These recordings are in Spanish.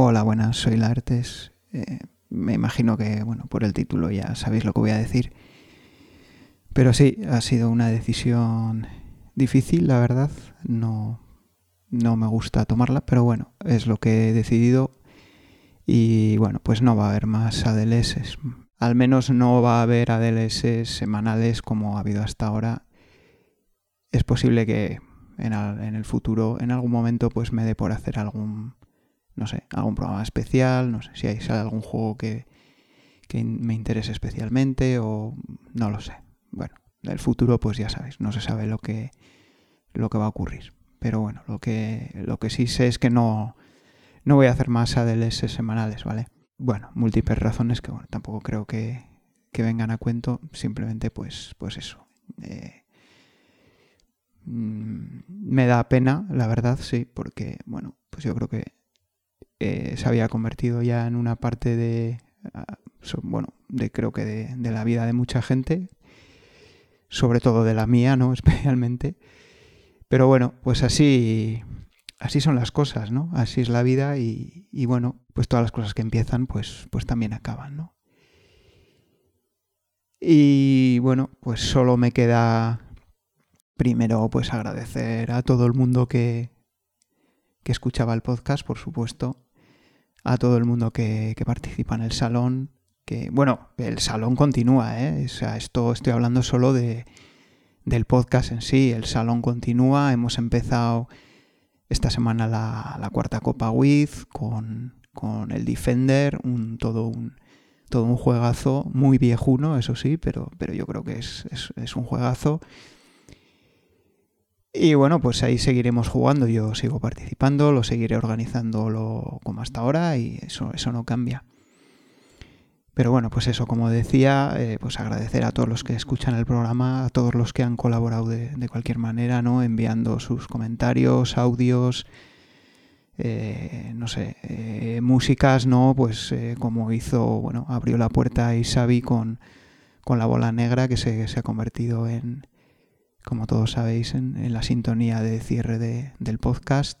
Hola, buenas, soy Laertes. Eh, me imagino que, bueno, por el título ya sabéis lo que voy a decir. Pero sí, ha sido una decisión difícil, la verdad. No, no me gusta tomarla, pero bueno, es lo que he decidido. Y bueno, pues no va a haber más ADLS. Al menos no va a haber ADLS semanales como ha habido hasta ahora. Es posible que en, el futuro, en algún momento, pues me dé por hacer algún no sé, algún programa especial, no sé si hay algún juego que, me interese especialmente o no lo sé. Bueno, el futuro pues ya sabéis, no se sabe lo que, lo que va a ocurrir. Pero bueno, lo que, lo que sí sé es que no, no voy a hacer más ADLS semanales, ¿vale? Bueno, múltiples razones que bueno, tampoco creo que, que vengan a cuento, simplemente pues, pues eso. Eh, mm, me da pena, la verdad, sí, porque bueno, pues yo creo que eh, se había convertido ya en una parte de, ah, bueno, de creo que de, la vida de mucha gente, sobre todo de la mía, ¿no? Especialmente. Pero bueno, pues así, así son las cosas, ¿no? Así es la vida y, y, bueno, pues todas las cosas que empiezan, pues, pues también acaban, ¿no? Y bueno, pues solo me queda primero pues agradecer a todo el mundo que, que escuchaba el podcast, por supuesto, a todo el mundo que, participa en el salón. Que, bueno, el salón continúa, ¿eh? O sea, esto estoy hablando solo de, del podcast en sí. El salón continúa. Hemos empezado esta semana la, cuarta Copa Wiz con, con el Defender, un, todo un todo un juegazo muy viejuno, eso sí, pero, pero yo creo que es, es un juegazo. Y bueno, pues ahí seguiremos jugando, yo sigo participando, lo seguiré organizando como hasta ahora y eso, eso no cambia. Pero bueno, pues eso, como decía, eh, pues agradecer a todos los que escuchan el programa, a todos los que han colaborado de, cualquier manera, ¿no? Enviando sus comentarios, audios, eh, no sé, eh, músicas, ¿no? Pues como hizo, bueno, abrió la puerta Isabi con, con la bola negra que se ha convertido en, como todos sabéis, en, la sintonía de cierre del podcast.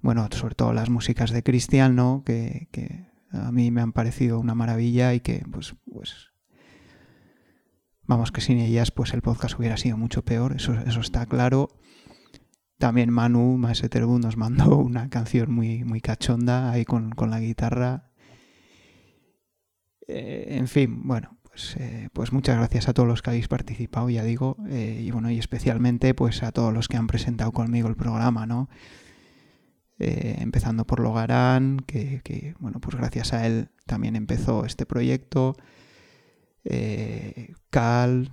Bueno, sobre todo las músicas de Cristian. Que, a mí me han parecido una maravilla y que, pues, pues, vamos, que sin ellas, pues el podcast hubiera sido mucho peor, eso, eso está claro. También Manu, Maeseterbu, nos mandó una canción muy, muy cachonda ahí con, la guitarra. Eh, en fin, bueno, eh, pues, muchas gracias a todos los que habéis participado, ya digo, eh, y bueno, y especialmente pues a todos los que han presentado conmigo el programa, ¿no? Eh, empezando por Logarán, que, bueno, pues gracias a él también empezó este proyecto. Cal,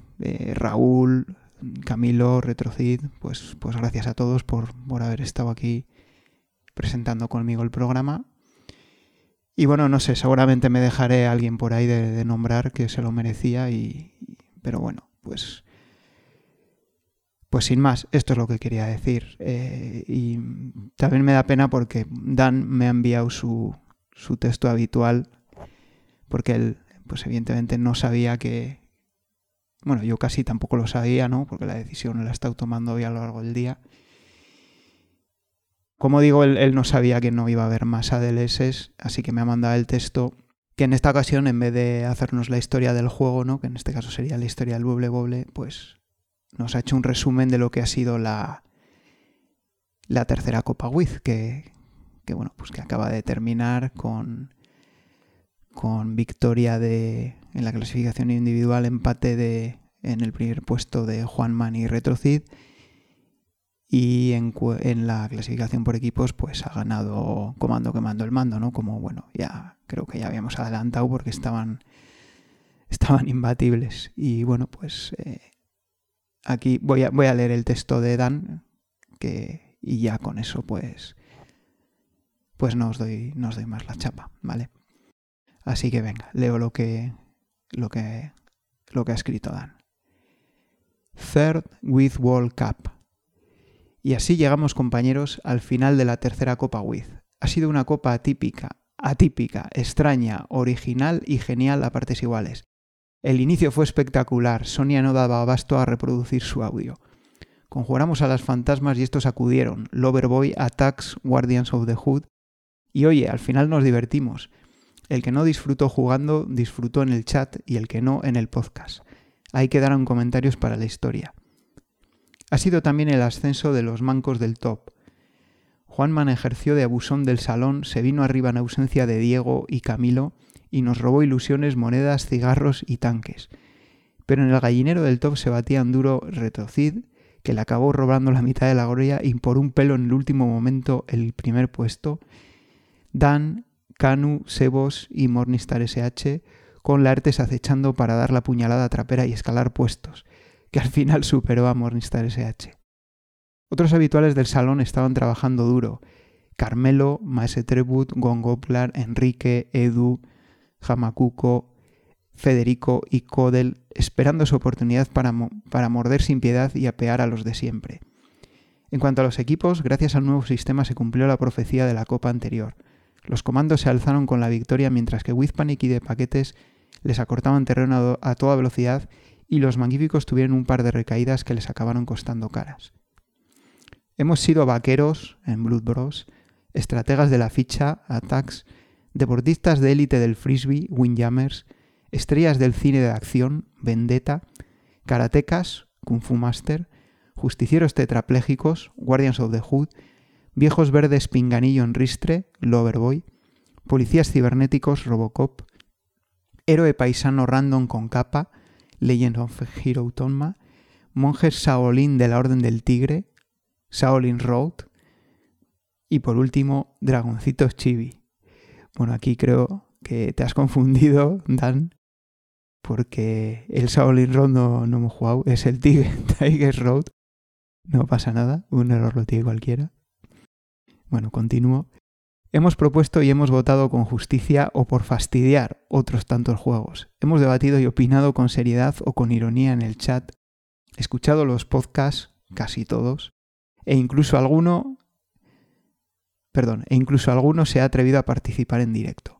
Raúl, Camilo, Retrocid, pues, pues gracias a todos por, por haber estado aquí presentando conmigo el programa. Y bueno, no sé, seguramente me dejaré alguien por ahí de, nombrar que se lo merecía y, pero bueno, pues pues sin más, esto es lo que quería decir. Eh, y también me da pena porque Dan me ha enviado su, su texto habitual, porque él, pues evidentemente no sabía que... Bueno, yo casi tampoco lo sabía, ¿no? Porque la decisión la he estado tomando hoy a lo largo del día. Como digo, él, no sabía que no iba a haber más ADLS, así que me ha mandado el texto que en esta ocasión, en vez de hacernos la historia del juego, ¿no? que en este caso sería la historia del Bubble Bobble, pues nos ha hecho un resumen de lo que ha sido la, la tercera Copa Wiz, que, bueno, pues que acaba de terminar con, con victoria de, en la clasificación individual, empate de, en el primer puesto de Juan y Retrocid y en, la clasificación por equipos pues ha ganado Comando que mando el mando, ¿no? Como bueno, ya creo que ya habíamos adelantado porque estaban estaban imbatibles y bueno, pues eh, aquí voy a, voy a leer el texto de Dan que y ya con eso pues pues no os doy no os doy más la chapa, ¿vale? Así que venga, leo lo que lo que lo que ha escrito Dan. Third with World Cup y así llegamos, compañeros, al final de la tercera Copa Wiz. Ha sido una copa atípica, atípica, extraña, original y genial a partes iguales. El inicio fue espectacular, Sonia no daba abasto a reproducir su audio. Conjuramos a las fantasmas y estos acudieron. Loverboy, Attacks, Guardians of the Hood Y oye, al final nos divertimos. El que no disfrutó jugando, disfrutó en el chat y el que no en el podcast. Ahí quedaron comentarios para la historia. Ha sido también el ascenso de los mancos del top. Juanman ejerció de abusón del salón, se vino arriba en ausencia de Diego y Camilo y nos robó ilusiones, monedas, cigarros y tanques. Pero en el gallinero del top se batía un duro retrocid que le acabó robando la mitad de la gloria y por un pelo en el último momento el primer puesto. Dan, Canu, Sebos y Morningstar SH con la Artes acechando para dar la puñalada trapera y escalar puestos, que al final superó a Morningstar SH. Otros habituales del salón estaban trabajando duro. Carmelo, Maese Trebut, Gongoplar, Enrique, Edu, Jamacuco, Federico y Codel, esperando su oportunidad para, para morder sin piedad y apear a los de siempre. En cuanto a los equipos, gracias al nuevo sistema se cumplió la profecía de la copa anterior. Los comandos se alzaron con la victoria mientras que Wizpanic y de paquetes les acortaban terreno a toda velocidad y los magníficos tuvieron un par de recaídas que les acabaron costando caras. Hemos sido vaqueros en Blood Bros, estrategas de la ficha, attacks, deportistas de élite del frisbee, windjammers, estrellas del cine de acción, vendetta, karatecas, kung fu master, justicieros tetraplégicos, guardians of the hood, viejos verdes pinganillo en ristre, loverboy, policías cibernéticos, robocop, héroe paisano random con capa, Legend of Hero Tonma, monjes Shaolin de la Orden del Tigre, Shaolin Road y por último Dragoncitos Chibi. Bueno, aquí creo que te has confundido, Dan, porque el Shaolin Road no, no hemos jugado, es el Tiger Road. No pasa nada, un error lo tiene cualquiera. Bueno, continúo. Hemos propuesto y hemos votado con justicia o por fastidiar otros tantos juegos. Hemos debatido y opinado con seriedad o con ironía en el chat, escuchado los podcasts, casi todos, e incluso alguno, perdón, e incluso alguno se ha atrevido a participar en directo.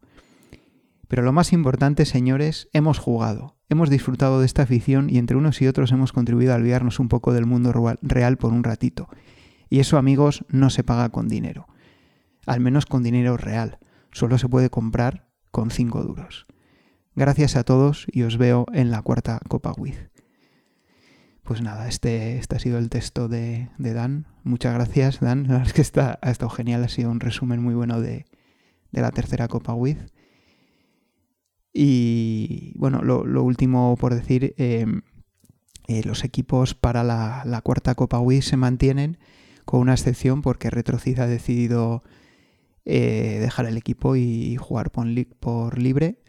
Pero lo más importante, señores, hemos jugado, hemos disfrutado de esta afición y entre unos y otros hemos contribuido a olvidarnos un poco del mundo real por un ratito. Y eso, amigos, no se paga con dinero al menos con dinero real. Solo se puede comprar con 5 duros. Gracias a todos y os veo en la cuarta Copa Wiz. Pues nada, este, este ha sido el texto de, Dan. Muchas gracias, Dan. La verdad es que ha estado genial, ha sido un resumen muy bueno de, la tercera Copa Wiz. Y bueno, lo, último por decir, eh, eh, los equipos para la, la cuarta Copa Wiz se mantienen, con una excepción porque Retrocid ha decidido eh, dejar el equipo y jugar por, libre.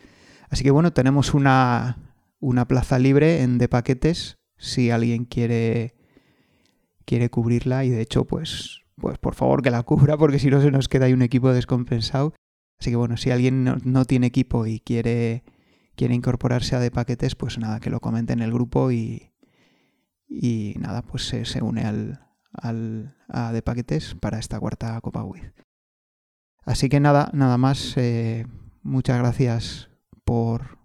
Así que bueno, tenemos una, una plaza libre en de paquetes si alguien quiere, quiere cubrirla y de hecho pues, pues por favor que la cubra porque si no se nos queda ahí un equipo descompensado. Así que bueno, si alguien no, tiene equipo y quiere, quiere incorporarse a de paquetes, pues nada, que lo comente en el grupo y, y nada, pues se, se une al, al, a de paquetes para esta cuarta Copa WIZ. Así que nada, nada más. Eh, muchas gracias por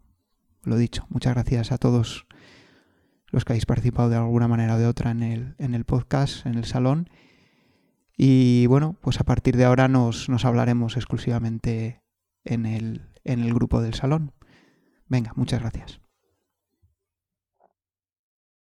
lo dicho. Muchas gracias a todos los que habéis participado de alguna manera o de otra en el, en el podcast, en el salón. Y bueno, pues a partir de ahora nos, nos hablaremos exclusivamente en el, en el grupo del salón. Venga, muchas gracias.